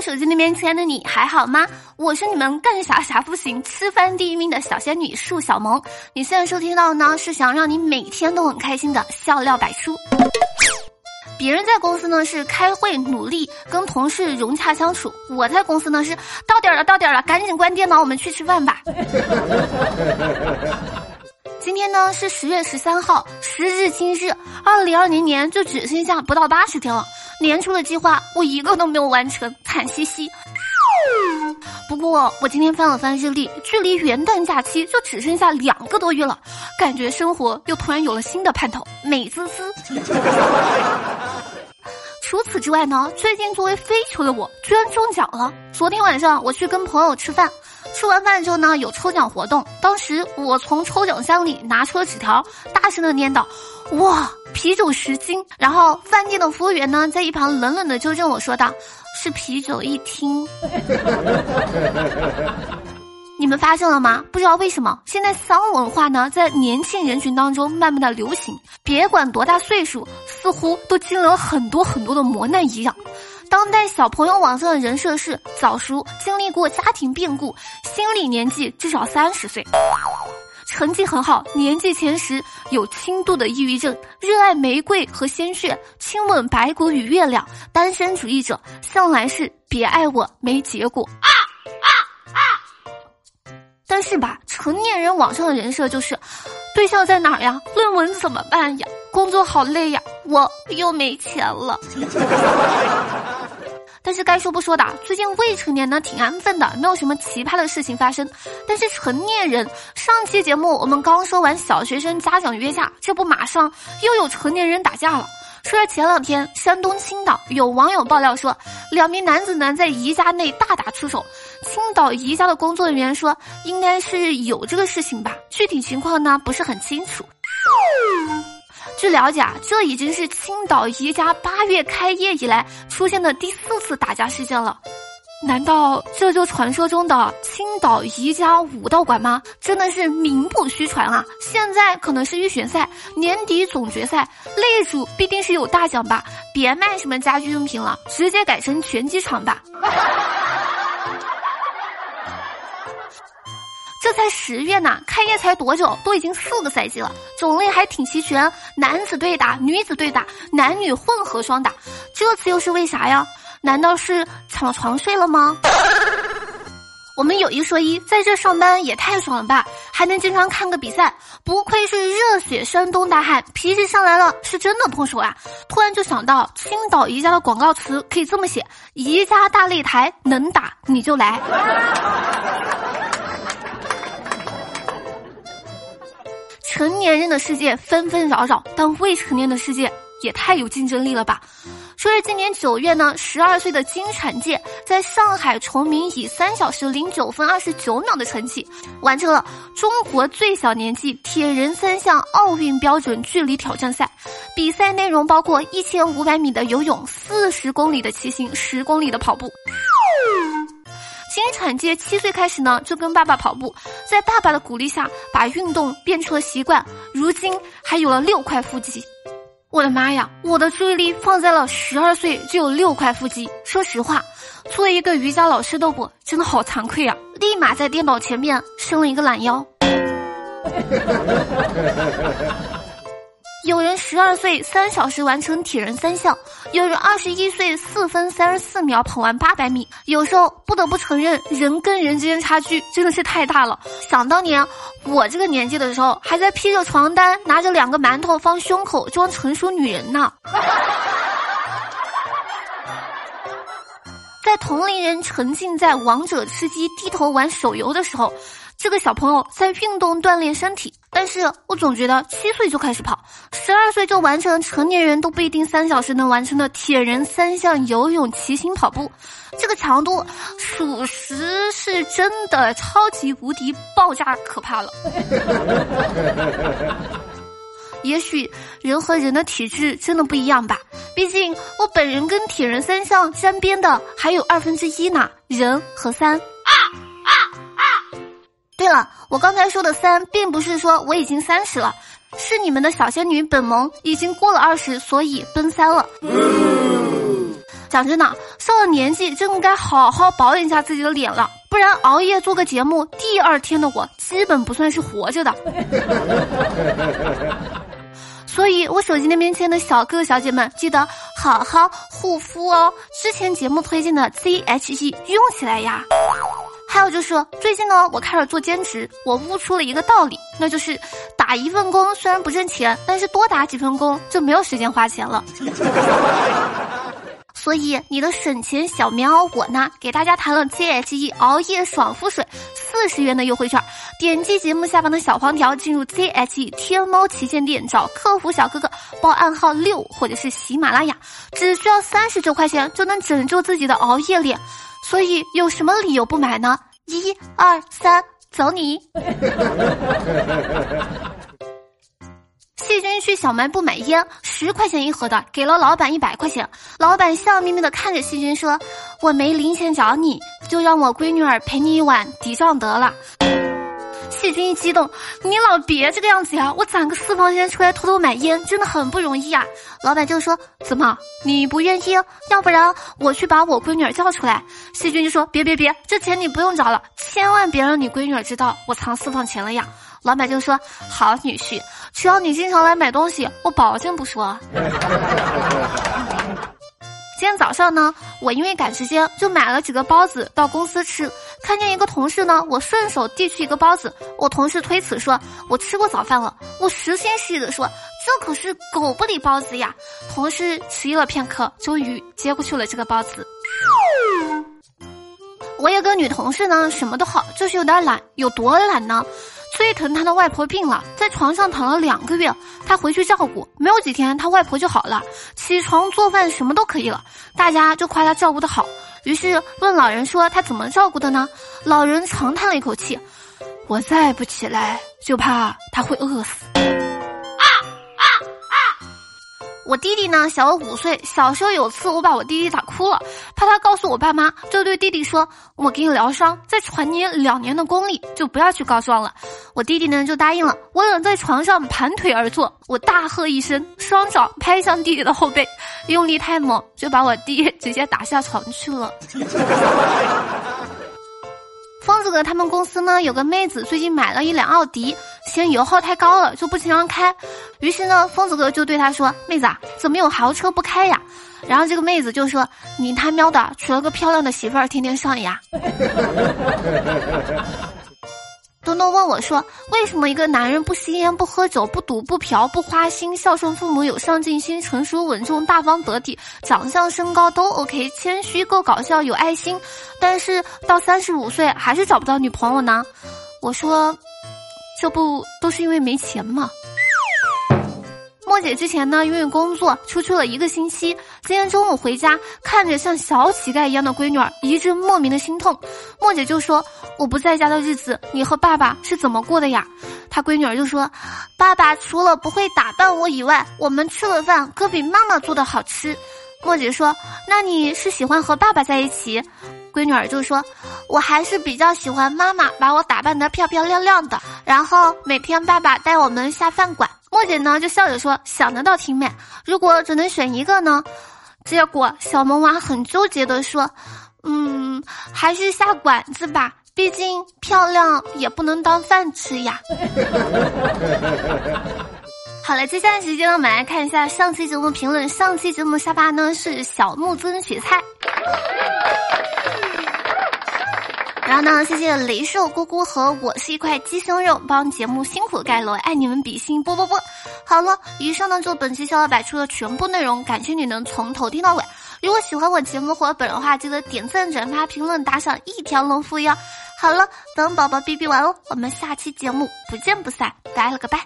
手机那边亲爱的你还好吗？我是你们干啥啥不行，吃饭第一名的小仙女树小萌。你现在收听到的呢，是想让你每天都很开心的笑料百出。别人在公司呢是开会努力跟同事融洽相处，我在公司呢是到点了到点了，赶紧关电脑，我们去吃饭吧。今天呢是十月十三号，时至今日，二零二零年就只剩下不到八十天了。年初的计划我一个都没有完成，惨兮兮。不过我今天翻了翻日历，距离元旦假期就只剩下两个多月了，感觉生活又突然有了新的盼头，美滋滋。除此之外呢，最近作为非球的我居然中奖了。昨天晚上我去跟朋友吃饭，吃完饭之后呢，有抽奖活动。当时我从抽奖箱里拿出了纸条，大声的念叨：“哇，啤酒十斤！”然后饭店的服务员呢，在一旁冷冷的纠正我说道：“是啤酒一听。”你们发现了吗？不知道为什么，现在丧文化呢，在年轻人群当中慢慢的流行。别管多大岁数，似乎都经历了很多很多的磨难一样。当代小朋友网上的人设是早熟，经历过家庭变故，心理年纪至少三十岁，成绩很好，年纪前十，有轻度的抑郁症，热爱玫瑰和鲜血，亲吻白骨与月亮，单身主义者，向来是别爱我没结果。但是吧，成年人网上的人设就是，对象在哪儿呀？论文怎么办呀？工作好累呀，我又没钱了。但是该说不说的，最近未成年呢挺安分的，没有什么奇葩的事情发生。但是成年人，上期节目我们刚说完小学生家长约架，这不马上又有成年人打架了。说是前两天，山东青岛有网友爆料说，两名男子呢在宜家内大打出手。青岛宜家的工作人员说，应该是有这个事情吧，具体情况呢不是很清楚。据了解，啊，这已经是青岛宜家八月开业以来出现的第四次打架事件了。难道这就传说中的青岛宜家武道馆吗？真的是名不虚传啊！现在可能是预选赛，年底总决赛，擂主必定是有大奖吧？别卖什么家居用品了，直接改成拳击场吧。这才十月呢，开业才多久，都已经四个赛季了，种类还挺齐全，男子对打，女子对打，男女混合双打，这次又是为啥呀？难道是抢床睡了吗？我们有一说一，在这上班也太爽了吧，还能经常看个比赛，不愧是热血山东大汉，脾气上来了是真的碰手啊！突然就想到青岛宜家的广告词可以这么写：宜家大擂台，能打你就来。成年人的世界纷纷扰扰，但未成年的世界也太有竞争力了吧！说是今年九月呢，十二岁的金产界在上海崇明以三小时零九分二十九秒的成绩，完成了中国最小年纪铁人三项奥运标准距离挑战赛。比赛内容包括一千五百米的游泳、四十公里的骑行、十公里的跑步。产界七岁开始呢，就跟爸爸跑步，在爸爸的鼓励下，把运动变成了习惯，如今还有了六块腹肌。我的妈呀！我的注意力放在了十二岁就有六块腹肌。说实话，作为一个瑜伽老师的我，真的好惭愧啊！立马在电脑前面伸了一个懒腰。有人十二岁三小时完成铁人三项，有人二十一岁四分三十四秒跑完八百米。有时候不得不承认，人跟人之间差距真的是太大了。想当年我这个年纪的时候，还在披着床单，拿着两个馒头放胸口装成熟女人呢。在同龄人沉浸在王者吃鸡、低头玩手游的时候。这个小朋友在运动锻炼身体，但是我总觉得七岁就开始跑，十二岁就完成成年人都不一定三小时能完成的铁人三项游泳、骑行、跑步，这个强度属实是真的超级无敌爆炸可怕了。也许人和人的体质真的不一样吧，毕竟我本人跟铁人三项沾边的还有二分之一呢，人和三。我刚才说的三，并不是说我已经三十了，是你们的小仙女本萌已经过了二十，所以奔三了。讲真的，上了年纪，真的该好好保养一下自己的脸了，不然熬夜做个节目，第二天的我基本不算是活着的。所以，我手机那边亲爱的小哥哥小姐们，记得好好护肤哦。之前节目推荐的 ZHE 用起来呀。还有就是，最近呢，我开始做兼职，我悟出了一个道理，那就是打一份工虽然不挣钱，但是多打几份工就没有时间花钱了。所以，你的省钱小棉袄我呢，给大家谈了 ZHE 熬夜爽肤水四十元的优惠券，点击节目下方的小黄条进入 ZHE 天猫旗舰店，找客服小哥哥报暗号六或者是喜马拉雅，只需要三十九块钱就能拯救自己的熬夜脸。所以有什么理由不买呢？一二三，走你！细菌去小卖部买烟，十块钱一盒的，给了老板一百块钱。老板笑眯眯的看着细菌说：“我没零钱找你，就让我闺女儿陪你一晚抵账得了。”细菌一激动，你老别这个样子呀！我攒个私房钱出来偷偷买烟，真的很不容易呀。老板就说：“怎么你不愿意？要不然我去把我闺女儿叫出来。”细菌就说：“别别别，这钱你不用找了，千万别让你闺女儿知道我藏私房钱了呀。”老板就说：“好女婿，只要你经常来买东西，我保证不说。” 今天早上呢，我因为赶时间，就买了几个包子到公司吃。看见一个同事呢，我顺手递去一个包子。我同事推辞说：“我吃过早饭了。”我实心实意的说：“这可是狗不理包子呀！”同事迟疑了片刻，终于接过去了这个包子。我有个女同事呢，什么都好，就是有点懒。有多懒呢？最疼她的外婆病了，在床上躺了两个月，她回去照顾，没有几天，她外婆就好了，起床做饭什么都可以了，大家就夸她照顾的好。于是问老人说他怎么照顾的呢？老人长叹了一口气，我再不起来，就怕他会饿死。我弟弟呢，小我五岁。小时候有次，我把我弟弟打哭了，怕他告诉我爸妈，就对弟弟说：“我给你疗伤，再传你两年的功力，就不要去告状了。”我弟弟呢就答应了。我冷在床上盘腿而坐，我大喝一声，双掌拍向弟弟的后背，用力太猛，就把我弟 直接打下床去了。疯子哥他们公司呢有个妹子最近买了一辆奥迪，嫌油耗太高了就不经常开，于是呢疯子哥就对他说：“妹子啊，怎么有豪车不开呀？”然后这个妹子就说：“你他喵的娶了个漂亮的媳妇儿，天天上呀。” 东东问我说：“为什么一个男人不吸烟、不喝酒、不赌、不嫖、不花心、孝顺父母、有上进心、成熟稳重、大方得体、长相身高都 OK、谦虚够搞笑、有爱心，但是到三十五岁还是找不到女朋友呢？”我说：“这不都是因为没钱吗？”莫姐之前呢，因为工作出去了一个星期，今天中午回家，看着像小乞丐一样的闺女儿，一阵莫名的心痛。莫姐就说：“我不在家的日子，你和爸爸是怎么过的呀？”她闺女儿就说：“爸爸除了不会打扮我以外，我们吃了饭可比妈妈做的好吃。”莫姐说：“那你是喜欢和爸爸在一起？”闺女儿就说：“我还是比较喜欢妈妈把我打扮得漂漂亮亮的，然后每天爸爸带我们下饭馆。”莫姐呢就笑着说：“想得到挺美。如果只能选一个呢？”结果小萌娃很纠结的说：“嗯，还是下馆子吧，毕竟漂亮也不能当饭吃呀。”好了，接下来时间呢，我们来看一下上期节目评论。上期节目沙发呢是小木尊雪菜。然后呢，谢谢雷兽姑姑和我是一块鸡胸肉帮节目辛苦盖楼，爱你们比心啵啵啵。好了，以上呢就本期笑料百出的全部内容，感谢你能从头听到尾。如果喜欢我节目或者本人的话，记得点赞、转发、评论、打赏一条龙服务哟。好了，等宝宝哔哔完哦，我们下期节目不见不散，拜了个拜。